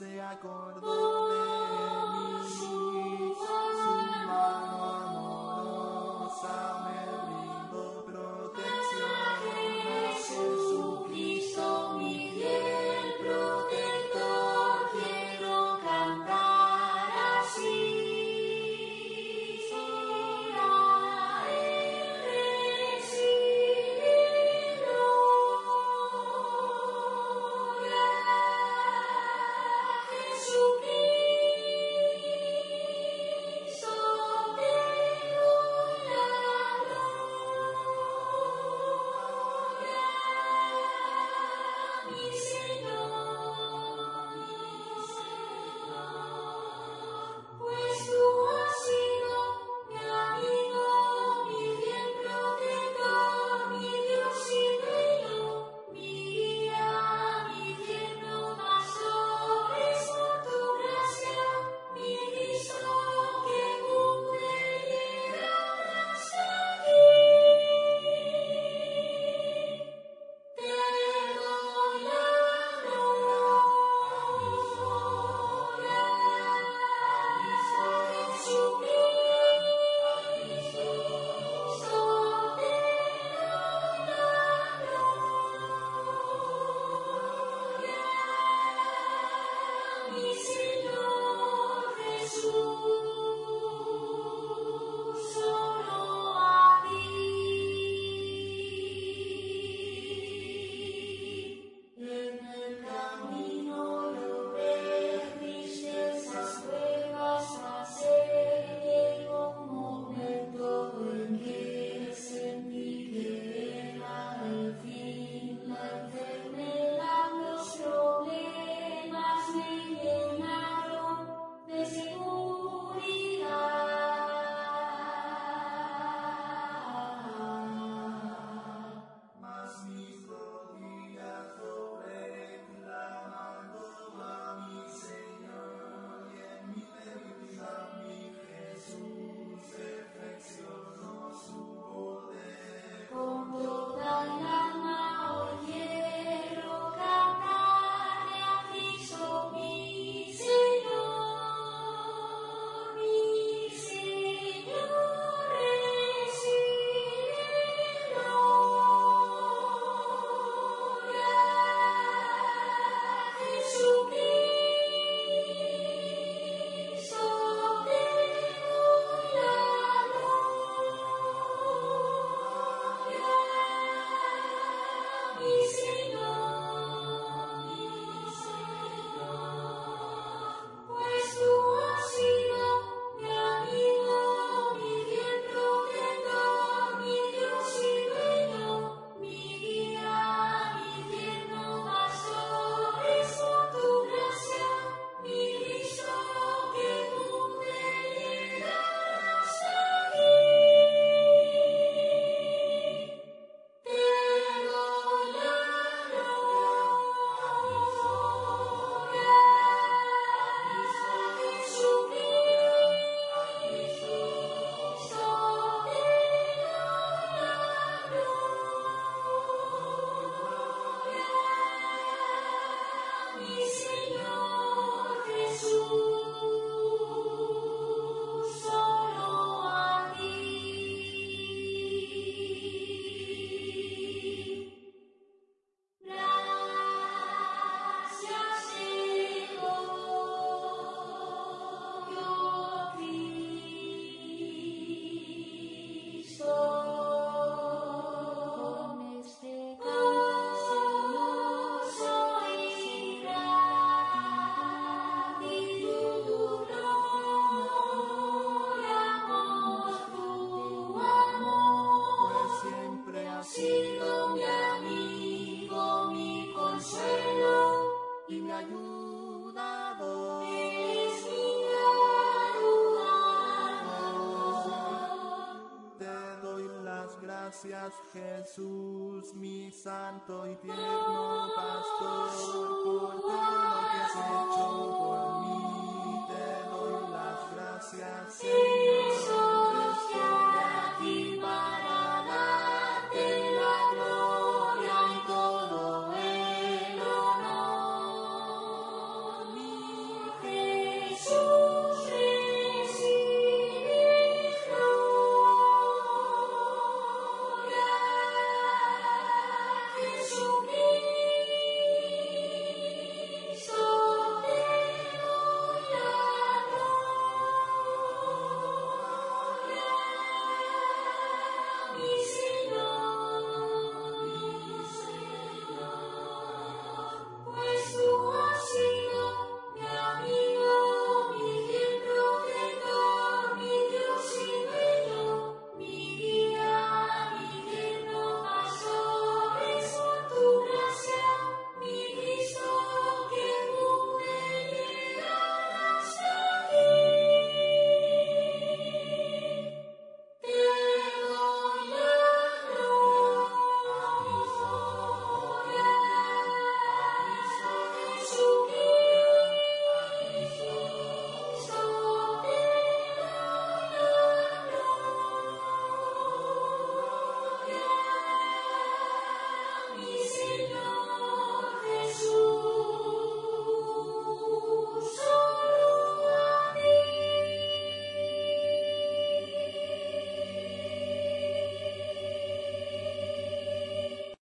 se acordou. mi Señor Jesús. y me ayudado. Eres Te doy las gracias, Jesús, mi santo y tierno pastor, por todo lo que has hecho por mí. Te doy las gracias, Señor.